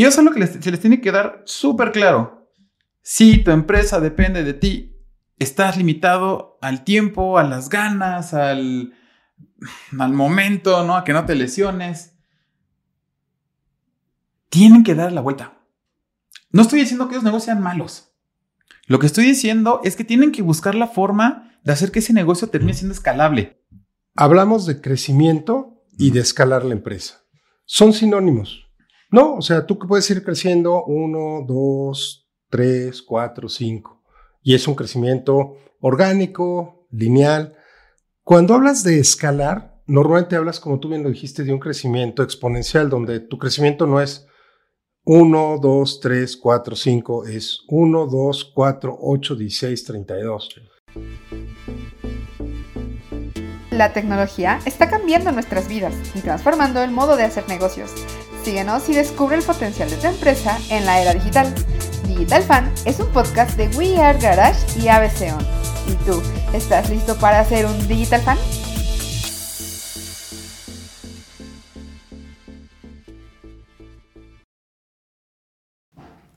Y eso es lo que se les tiene que dar súper claro. Si tu empresa depende de ti, estás limitado al tiempo, a las ganas, al, al momento, ¿no? A que no te lesiones. Tienen que dar la vuelta. No estoy diciendo que los negocios sean malos. Lo que estoy diciendo es que tienen que buscar la forma de hacer que ese negocio termine siendo escalable. Hablamos de crecimiento y de escalar la empresa. Son sinónimos. No, o sea, tú puedes ir creciendo uno, dos, tres, cuatro, cinco. Y es un crecimiento orgánico, lineal. Cuando hablas de escalar, normalmente hablas, como tú bien lo dijiste, de un crecimiento exponencial, donde tu crecimiento no es 1, 2, 3, 4, 5, es 1, 2, 4, 8, 16, 32. La tecnología está cambiando nuestras vidas y transformando el modo de hacer negocios. Síguenos y descubre el potencial de tu empresa en la era digital. Digital Fan es un podcast de We Are Garage y ABC On. ¿Y tú, estás listo para ser un Digital Fan?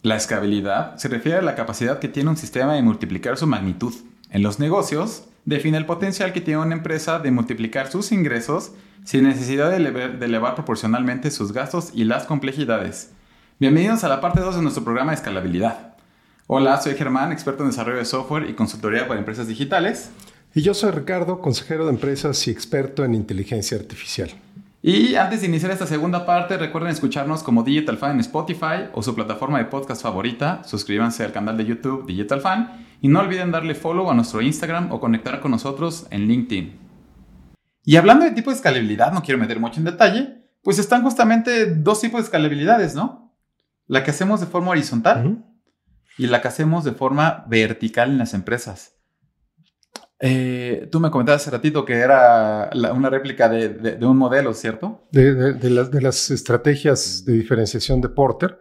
La escalabilidad se refiere a la capacidad que tiene un sistema de multiplicar su magnitud. En los negocios, define el potencial que tiene una empresa de multiplicar sus ingresos sin necesidad de elevar, proporcionalmente sus gastos y las complejidades. Bienvenidos a la parte 2 de nuestro programa de escalabilidad. Hola, soy Germán, experto en desarrollo de software y consultoría para empresas digitales. Y yo soy Ricardo, consejero de empresas y experto en inteligencia artificial. Y antes de iniciar esta segunda parte, recuerden escucharnos como Digital Fan en Spotify o su plataforma de podcast favorita. Suscríbanse al canal de YouTube Digital Fan y no olviden darle follow a nuestro Instagram o conectar con nosotros en LinkedIn. Y hablando de tipo de escalabilidad, no quiero meter mucho en detalle, pues están justamente dos tipos de escalabilidades, ¿no? La que hacemos de forma horizontal y la que hacemos de forma vertical en las empresas. Eh, tú me comentabas hace ratito que era una réplica de, un modelo, ¿cierto? De, las, estrategias de diferenciación de Porter.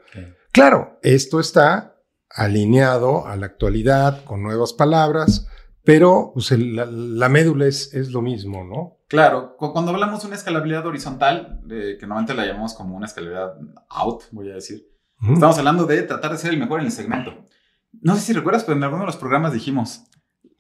Claro, esto está alineado a la actualidad con nuevas palabras, pero pues, la, médula es, lo mismo, ¿no? Claro, cuando hablamos de una escalabilidad horizontal, que normalmente la llamamos como una escalabilidad out, voy a decir, estamos hablando de tratar de ser el mejor en el segmento. No sé si recuerdas, pero en alguno de los programas dijimos,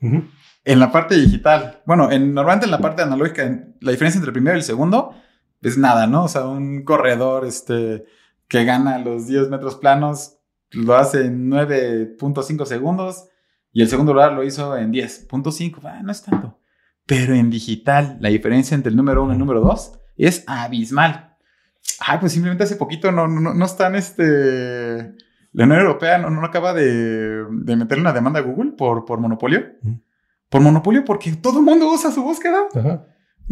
en la parte digital, bueno, en, normalmente en la parte analógica, la diferencia entre el primero y el segundo es nada, ¿no? O sea, un corredor este, que gana los 10 metros planos lo hace en 9.5 segundos y el segundo lugar lo hizo en 10.5. Ah, no es tanto. Pero en digital, la diferencia entre el número uno y el número dos es abismal. Ay, pues simplemente hace poquito no, no, no están este. La Unión Europea no, no acaba de, de meterle una demanda a Google por, por monopolio por monopolio porque todo el mundo usa su búsqueda.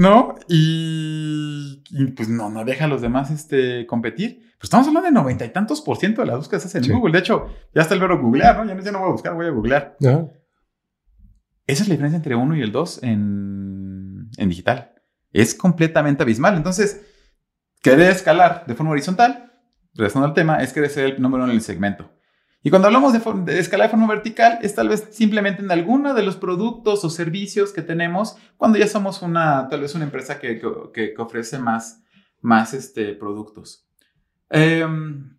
¿No? Y, pues no, no deja a los demás este, competir. Pues estamos hablando de noventa y tantos por ciento de las búsquedas hacen en Google. De hecho, ya está el verbo googlear, ¿no? Ya no, ya no voy a buscar, voy a googlear. Esa es la diferencia entre uno y el dos en, en digital. Es completamente abismal. Entonces, querer escalar de forma horizontal, regresando al tema, es querer ser el número uno en el segmento. Y cuando hablamos de, de, escala de forma vertical, es tal vez simplemente en alguno de los productos o servicios que tenemos cuando ya somos una, tal vez una empresa que, que, ofrece más, más este, productos. Em,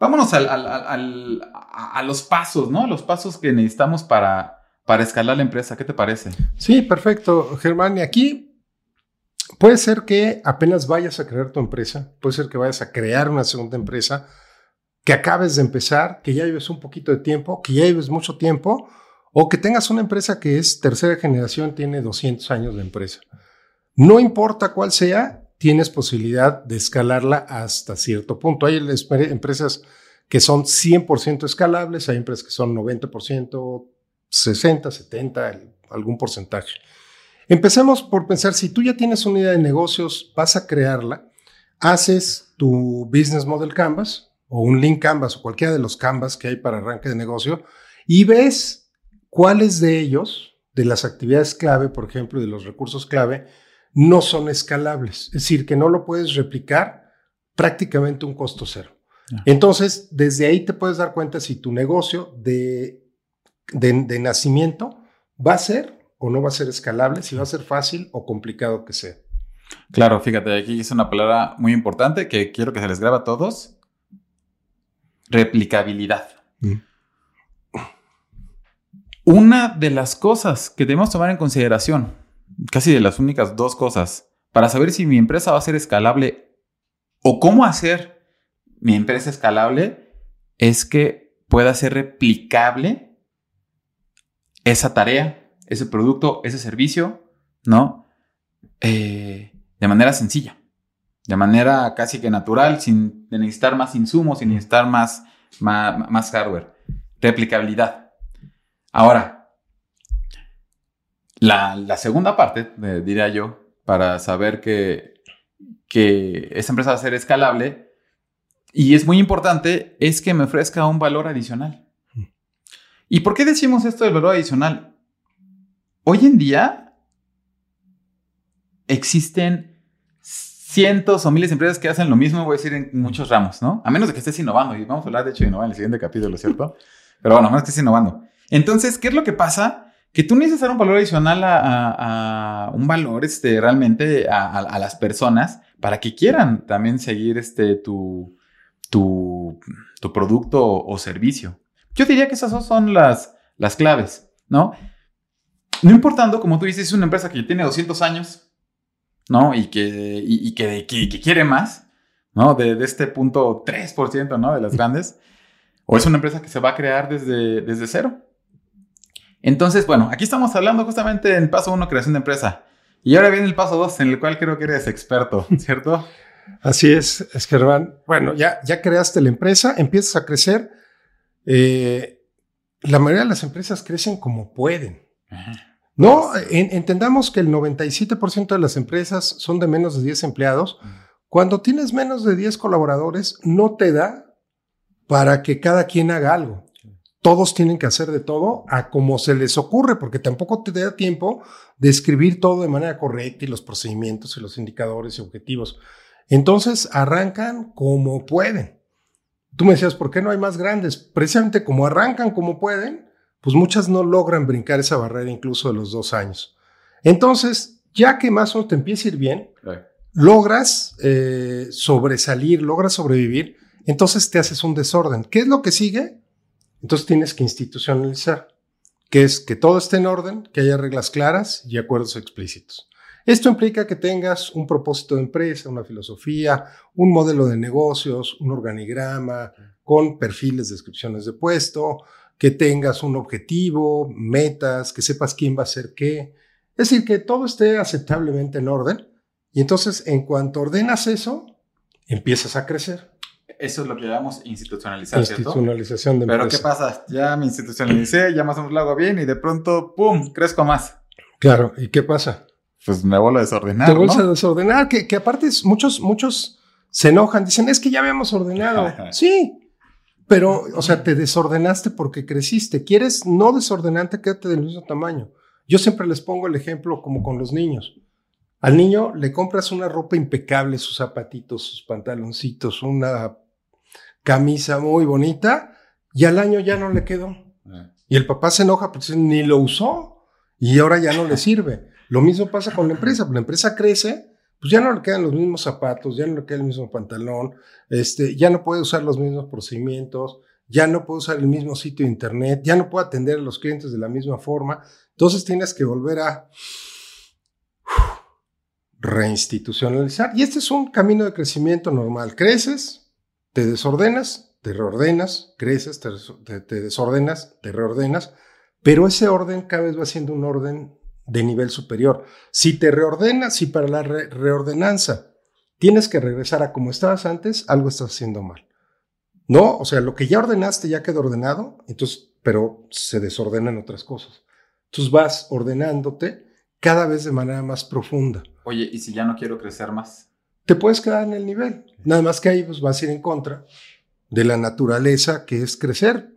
vámonos al, al, al, a, los pasos, ¿no? Los pasos que necesitamos para, para escalar la empresa. ¿Qué te parece? Sí, perfecto, Germán. Y aquí puede ser que apenas vayas a crear tu empresa, puede ser que vayas a crear una segunda empresa que acabes de empezar, que ya lleves un poquito de tiempo, que ya lleves mucho tiempo, o que tengas una empresa que es tercera generación, tiene 200 años de empresa. No importa cuál sea, tienes posibilidad de escalarla hasta cierto punto. Hay empresas que son 100% escalables, hay empresas que son 90%, 60, 70, algún porcentaje. Empecemos por pensar, si tú ya tienes una idea de negocios, vas a crearla, haces tu Business Model Canvas, o un link Canvas o cualquiera de los Canvas que hay para arranque de negocio y ves cuáles de ellos, de las actividades clave, por ejemplo, de los recursos clave, no son escalables. Es decir, que no lo puedes replicar prácticamente un costo cero. Entonces, desde ahí te puedes dar cuenta si tu negocio de, de nacimiento va a ser o no va a ser escalable, si va a ser fácil o complicado que sea. Claro, fíjate, aquí es una palabra muy importante que quiero que se les grabe a todos replicabilidad. Mm. Una de las cosas que debemos tomar en consideración, casi de las únicas dos cosas, para saber si mi empresa va a ser escalable o cómo hacer mi empresa escalable, es que pueda ser replicable esa tarea, ese producto, ese servicio, ¿no? Eh, de manera sencilla, de manera casi que natural, sin necesitar más insumos, sin necesitar más, más, hardware. Replicabilidad. Ahora, la, segunda parte, eh, diría yo, para saber que, que esa empresa va a ser escalable, y es muy importante, es que me ofrezca un valor adicional. ¿Y por qué decimos esto del valor adicional? Hoy en día existen cientos o miles de empresas que hacen lo mismo, voy a decir, en muchos ramos, ¿no? A menos de que estés innovando, y vamos a hablar de hecho de innovar en el siguiente capítulo, ¿cierto? Pero bueno, a menos que estés innovando. Entonces, ¿qué es lo que pasa? Que tú necesitas dar un valor adicional a, un valor este, realmente a, las personas para que quieran también seguir este, tu, tu, tu producto o servicio. Yo diría que esas son las, las claves, ¿no? No importando, como tú dices, es una empresa que tiene 200 años, ¿no? Y que, y, que, que, quiere más, ¿no? De, de, este punto 3%, ¿no? De las grandes. O es una empresa que se va a crear desde, desde cero. Entonces, bueno, aquí estamos hablando justamente en paso 1, creación de empresa. Y ahora viene el paso 2, en el cual creo que eres experto, ¿cierto? Así es, es que Bueno, ya, ya creaste la empresa, empiezas a crecer eh, la mayoría de las empresas crecen como pueden. No, entendamos que el 97% de las empresas son de menos de 10 empleados. Cuando tienes menos de 10 colaboradores, no te da para que cada quien haga algo. Todos tienen que hacer de todo a como se les ocurre, porque tampoco te da tiempo de escribir todo de manera correcta y los procedimientos y los indicadores y objetivos. Entonces arrancan como pueden. Tú me decías, ¿por qué no hay más grandes? Precisamente como arrancan como pueden, pues muchas no logran brincar esa barrera incluso de los dos años. Entonces, ya que más o menos te empieza a ir bien, logras eh, sobresalir, logras sobrevivir, entonces te haces un desorden. ¿Qué es lo que sigue? Entonces tienes que institucionalizar, que es que todo esté en orden, que haya reglas claras y acuerdos explícitos. Esto implica que tengas un propósito de empresa, una filosofía, un modelo de negocios, un organigrama con perfiles, descripciones de puesto, que tengas un objetivo, metas, que sepas quién va a hacer qué. Es decir, que todo esté aceptablemente en orden. Y entonces, en cuanto ordenas eso, empiezas a crecer. Eso es lo que llamamos institucionalizar, Institucionalización de empresa. Pero ¿qué pasa? Ya me institucionalicé, ya más o menos lo hago bien y de pronto, ¡pum!, crezco más. Claro, ¿y qué pasa? pues me vuelvo a desordenar. Te vuelves a desordenar, que, que aparte muchos, muchos se enojan, dicen, es que ya habíamos ordenado. sí, pero, o sea, te desordenaste porque creciste. ¿Quieres no desordenante? Quédate del mismo tamaño. Yo siempre les pongo el ejemplo como con los niños. Al niño le compras una ropa impecable, sus zapatitos, sus pantaloncitos, una camisa muy bonita, y al año ya no le quedó. Eh. Y el papá se enoja porque ni lo usó y ahora ya no le sirve. Lo mismo pasa con la empresa. La empresa crece, pues ya no le quedan los mismos zapatos, ya no le queda el mismo pantalón, este, ya no puede usar los mismos procedimientos, ya no puede usar el mismo sitio de internet, ya no puede atender a los clientes de la misma forma. Entonces tienes que volver a reinstitucionalizar. Y este es un camino de crecimiento normal. Creces, te desordenas, te reordenas, creces, te, te desordenas, te reordenas, pero ese orden cada vez va siendo un orden de nivel superior. Si te reordenas, si para la reordenanza tienes que regresar a como estabas antes, algo estás haciendo mal. No, o sea, lo que ya ordenaste ya quedó ordenado, entonces, pero se desordenan otras cosas. Entonces vas ordenándote cada vez de manera más profunda. Oye, ¿y si ya no quiero crecer más? Te puedes quedar en el nivel. Nada más que ahí pues, vas a ir en contra de la naturaleza que es crecer.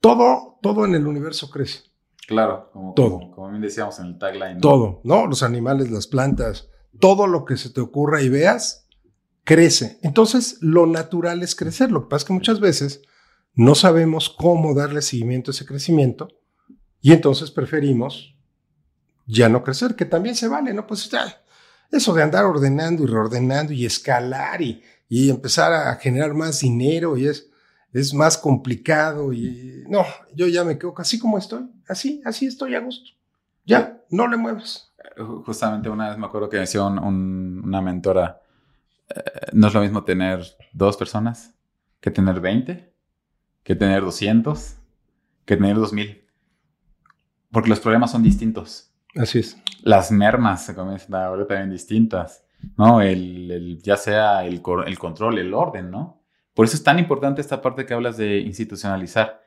Todo, todo en el universo crece. Claro, como, todo. Como, bien decíamos en el tagline. Todo, ¿no? Los animales, las plantas, todo lo que se te ocurra y veas, crece. Entonces, lo natural es crecer. Lo que pasa es que muchas veces no sabemos cómo darle seguimiento a ese crecimiento y entonces preferimos ya no crecer, que también se vale, ¿no? Pues ya, eso de andar ordenando y reordenando y escalar y, y empezar a generar más dinero y es es más complicado y no, yo ya me quedo así como estoy, así, así estoy a gusto. Ya, no le mueves. Justamente una vez me acuerdo que decía una mentora, eh, no es lo mismo tener dos personas que tener 20, que tener 200, que tener 2000. Porque los problemas son distintos. Así es. Las mermas se comienzan a volver también distintas, ¿no? El, ya sea el, el control, el orden, ¿no? Por eso es tan importante esta parte que hablas de institucionalizar.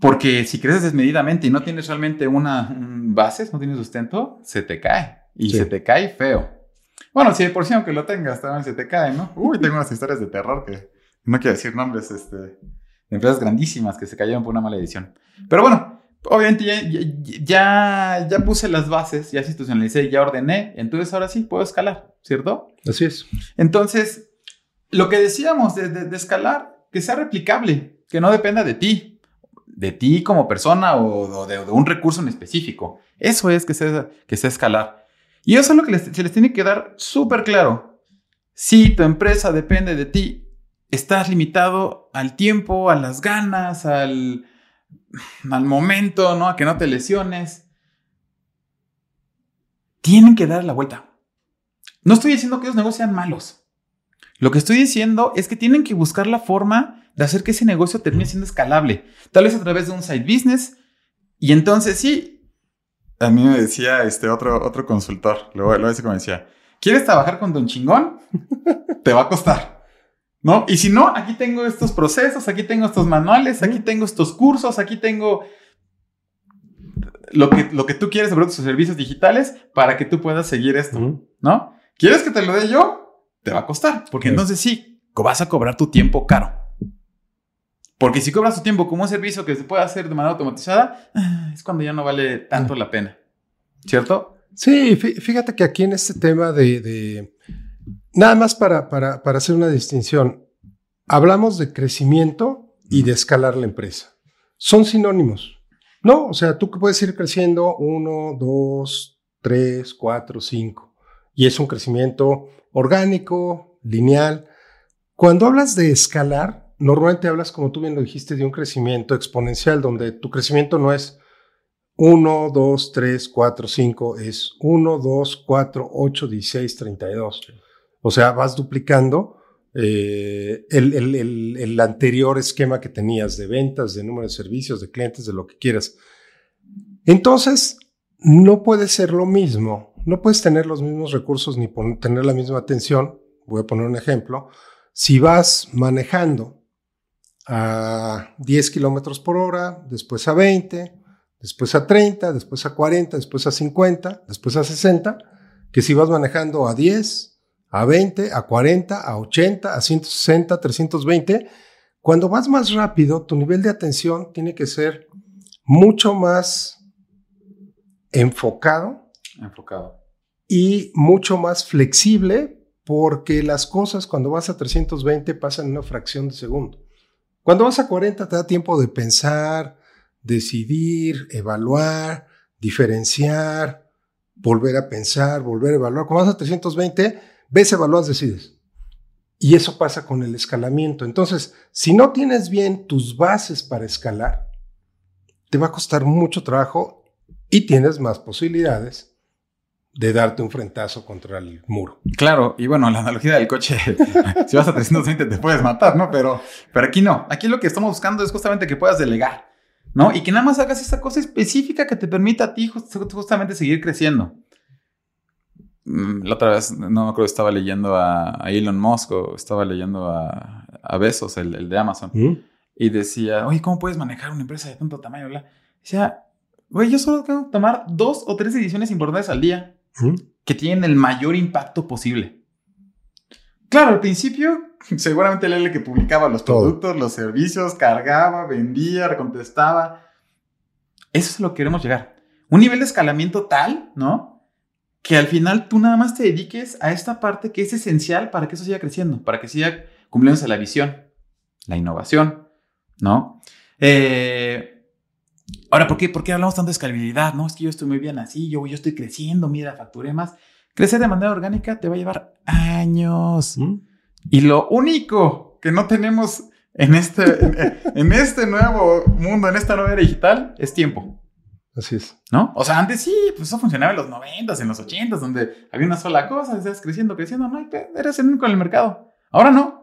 Porque si creces desmedidamente y no tienes realmente una bases, no tienes sustento, se te cae. Y se te cae feo. Bueno, si por sí aunque lo tengas, también se te cae, ¿no? Uy, tengo unas historias de terror que no quiero decir nombres, este, de empresas grandísimas que se cayeron por una mala edición. Pero bueno, obviamente ya, ya, puse las bases, ya institucionalicé, ya ordené, entonces ahora sí puedo escalar, ¿cierto? Así es. Entonces, lo que decíamos de, escalar, que sea replicable, que no dependa de ti, de ti como persona o, de, un recurso en específico. Eso es que sea, que sea escalar. Y eso es lo que se les tiene que dar súper claro. Si tu empresa depende de ti, estás limitado al tiempo, a las ganas, al, al momento, ¿no? A que no te lesiones. Tienen que dar la vuelta. No estoy diciendo que los negocios sean malos. Lo que estoy diciendo es que tienen que buscar la forma de hacer que ese negocio termine siendo escalable. Tal vez a través de un side business. Y entonces sí. A mí me decía este otro, otro consultor, luego, lo como decía, ¿quieres trabajar con Don Chingón? Te va a costar. ¿no? Y si no, aquí tengo estos procesos, aquí tengo estos manuales, aquí tengo estos cursos, aquí tengo lo que, lo que tú quieres sobre tus servicios digitales para que tú puedas seguir esto, ¿no? ¿Quieres que te lo dé yo? Te va a costar, porque entonces sí, vas a cobrar tu tiempo caro. Porque si cobras tu tiempo como un servicio que se puede hacer de manera automatizada, ah, es cuando ya no vale tanto la pena. ¿Cierto? Sí, fíjate que aquí en este tema de Nada más para, para, para hacer una distinción. Hablamos de crecimiento y de escalar la empresa. Son sinónimos. No, o sea, tú puedes ir creciendo uno, dos, tres, cuatro, cinco. Y es un crecimiento orgánico, lineal. Cuando hablas de escalar, normalmente hablas, como tú bien lo dijiste, de un crecimiento exponencial, donde tu crecimiento no es 1, 2, 3, 4, 5, es 1, 2, 4, 8, 16, 32. O sea, vas duplicando eh, el, anterior esquema que tenías de ventas, de número de servicios, de clientes, de lo que quieras. Entonces, no puede ser lo mismo, no puedes tener los mismos recursos ni tener la misma atención. Voy a poner un ejemplo. Si vas manejando a 10 kilómetros por hora, después a 20, después a 30, después a 40, después a 50, después a 60, que si vas manejando a 10, a 20, a 40, a 80, a 160, 320. Cuando vas más rápido, tu nivel de atención tiene que ser mucho más enfocado. Enfocado. Y mucho más flexible porque las cosas cuando vas a 320 pasan en una fracción de segundo. Cuando vas a 40 te da tiempo de pensar, decidir, evaluar, diferenciar, volver a pensar, volver a evaluar. Cuando vas a 320 ves, evalúas, decides. Y eso pasa con el escalamiento. Entonces, si no tienes bien tus bases para escalar, te va a costar mucho trabajo y tienes más posibilidades de darte un frentazo contra el muro. Claro, y bueno, la analogía del coche, si vas a 320 te puedes matar, ¿no? Pero, pero aquí no. Aquí lo que estamos buscando es justamente que puedas delegar, ¿no? Y que nada más hagas esa cosa específica que te permita a ti justamente seguir creciendo. Mm, la otra vez, no me acuerdo, estaba leyendo a, Elon Musk o estaba leyendo a, a Besos, el, de Amazon, ¿Mm? y decía, oye, ¿cómo puedes manejar una empresa de tanto tamaño? Decía, güey, yo solo tengo que tomar dos o tres decisiones importantes al día Que tienen el mayor impacto posible. Claro, al principio, seguramente él el que publicaba los productos, los servicios, cargaba, vendía, recontestaba. Eso es a lo que queremos llegar. Un nivel de escalamiento tal, ¿no? que al final tú nada más te dediques a esta parte que es esencial para que eso siga creciendo, para que siga cumpliéndose la visión, la innovación, ¿no? Eh, ahora, ¿por qué, ¿por qué hablamos tanto de escalabilidad? No, es que yo estoy muy bien así, yo, yo estoy creciendo, mira, facturé más. Crecer de manera orgánica te va a llevar años. ¿Mm? Y lo único que no tenemos en este, en, este nuevo mundo, en esta nueva era digital, es tiempo. Así es. ¿No? O sea, antes sí, pues eso funcionaba en los 90 en los 80 donde había una sola cosa, estás creciendo, creciendo, no, eres el único en el mercado. Ahora no.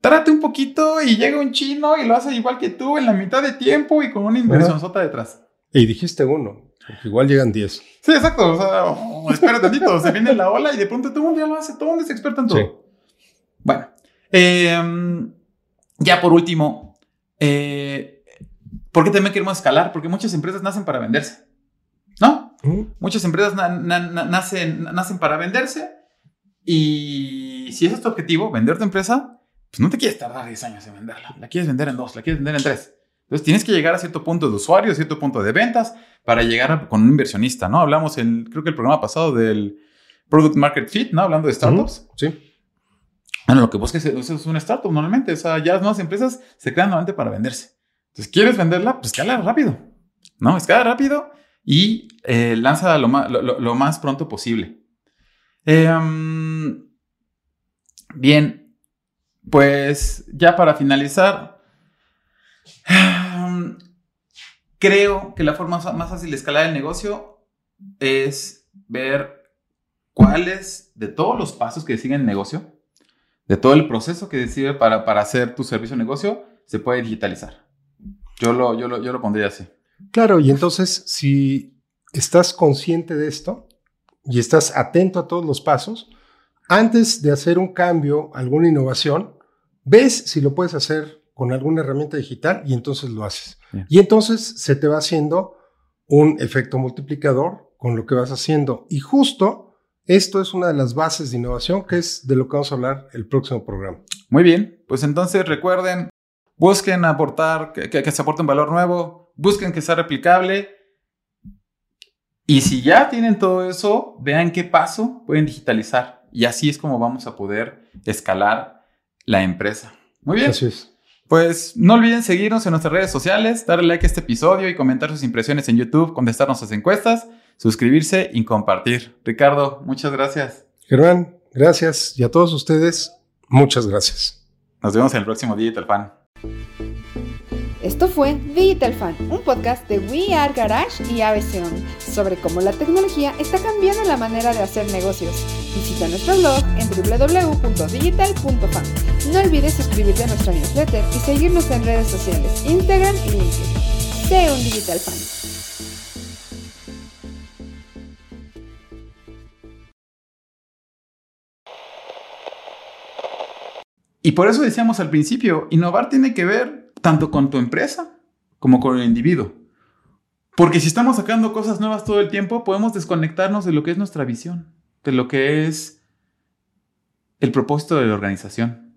Trate un poquito y llega un chino y lo hace igual que tú en la mitad de tiempo y con una inversión sota detrás. Y dijiste uno, igual llegan 10. Sí, exacto. O sea, oh, espera tantito, se viene la ola y de pronto todo el mundo ya lo hace, todo el mundo es experto en todo. Sí. Bueno, eh, ya por último, eh, ¿por qué también queremos escalar? Porque muchas empresas nacen para venderse. ¿No? Muchas empresas nacen, nacen para venderse y si ese es tu objetivo, vender tu empresa, pues no te quieres tardar 10 años en venderla. La quieres vender en dos, la quieres vender en tres. Entonces tienes que llegar a cierto punto de usuario, a cierto punto de ventas para llegar con un inversionista, ¿no? Hablamos en, creo que el programa pasado del Product Market Fit, ¿no? Hablando de startups. Sí. Bueno, lo que buscas es, es una startup normalmente. O sea, ya las nuevas empresas se crean normalmente para venderse. Entonces, ¿quieres venderla? Pues escala rápido. ¿No? Escala rápido y eh, lanza lo más, lo, más, pronto posible. Em, bien, pues ya para finalizar, creo que la forma más fácil de escalar el negocio es ver cuáles de todos los pasos que siguen el negocio de todo el proceso que decide para, para hacer tu servicio o negocio, se puede digitalizar. Yo lo, yo, lo, yo lo pondría así. Claro, y entonces si estás consciente de esto y estás atento a todos los pasos, antes de hacer un cambio, alguna innovación, ves si lo puedes hacer con alguna herramienta digital y entonces lo haces. Y entonces se te va haciendo un efecto multiplicador con lo que vas haciendo. Y justo esto es una de las bases de innovación, que es de lo que vamos a hablar el próximo programa. Muy bien, pues entonces recuerden, busquen aportar, que, se aporte un valor nuevo, busquen que sea replicable. Y si ya tienen todo eso, vean qué paso pueden digitalizar. Y así es como vamos a poder escalar la empresa. Muy bien. Así es. Pues no olviden seguirnos en nuestras redes sociales, darle like a este episodio y comentar sus impresiones en YouTube, contestarnos sus encuestas suscribirse y compartir. Ricardo, muchas gracias. Germán, gracias. Y a todos ustedes, muchas gracias. Nos vemos en el próximo Digital Fan. Esto fue Digital Fan, un podcast de We Are Garage y ABC sobre cómo la tecnología está cambiando la manera de hacer negocios. Visita nuestro blog en www.digital.fan. No olvides suscribirte a nuestra newsletter y seguirnos en redes sociales, Instagram y LinkedIn. Sé un Digital Fan. Y por eso decíamos al principio, innovar tiene que ver tanto con tu empresa como con el individuo. Porque si estamos sacando cosas nuevas todo el tiempo, podemos desconectarnos de lo que es nuestra visión, de lo que es el propósito de la organización.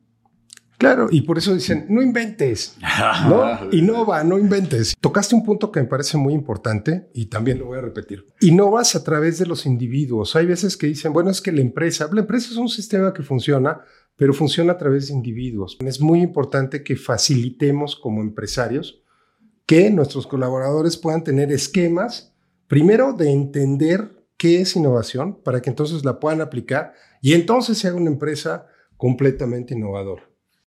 Claro, y por eso dicen, no inventes, ¿no? Innova, no inventes. Tocaste un punto que me parece muy importante y también lo voy a repetir. Innovas a través de los individuos. Hay veces que dicen, bueno, es que la empresa, la empresa es un sistema que funciona, pero funciona a través de individuos. Es muy importante que facilitemos como empresarios que nuestros colaboradores puedan tener esquemas, primero de entender qué es innovación, para que entonces la puedan aplicar y entonces sea una empresa completamente innovadora.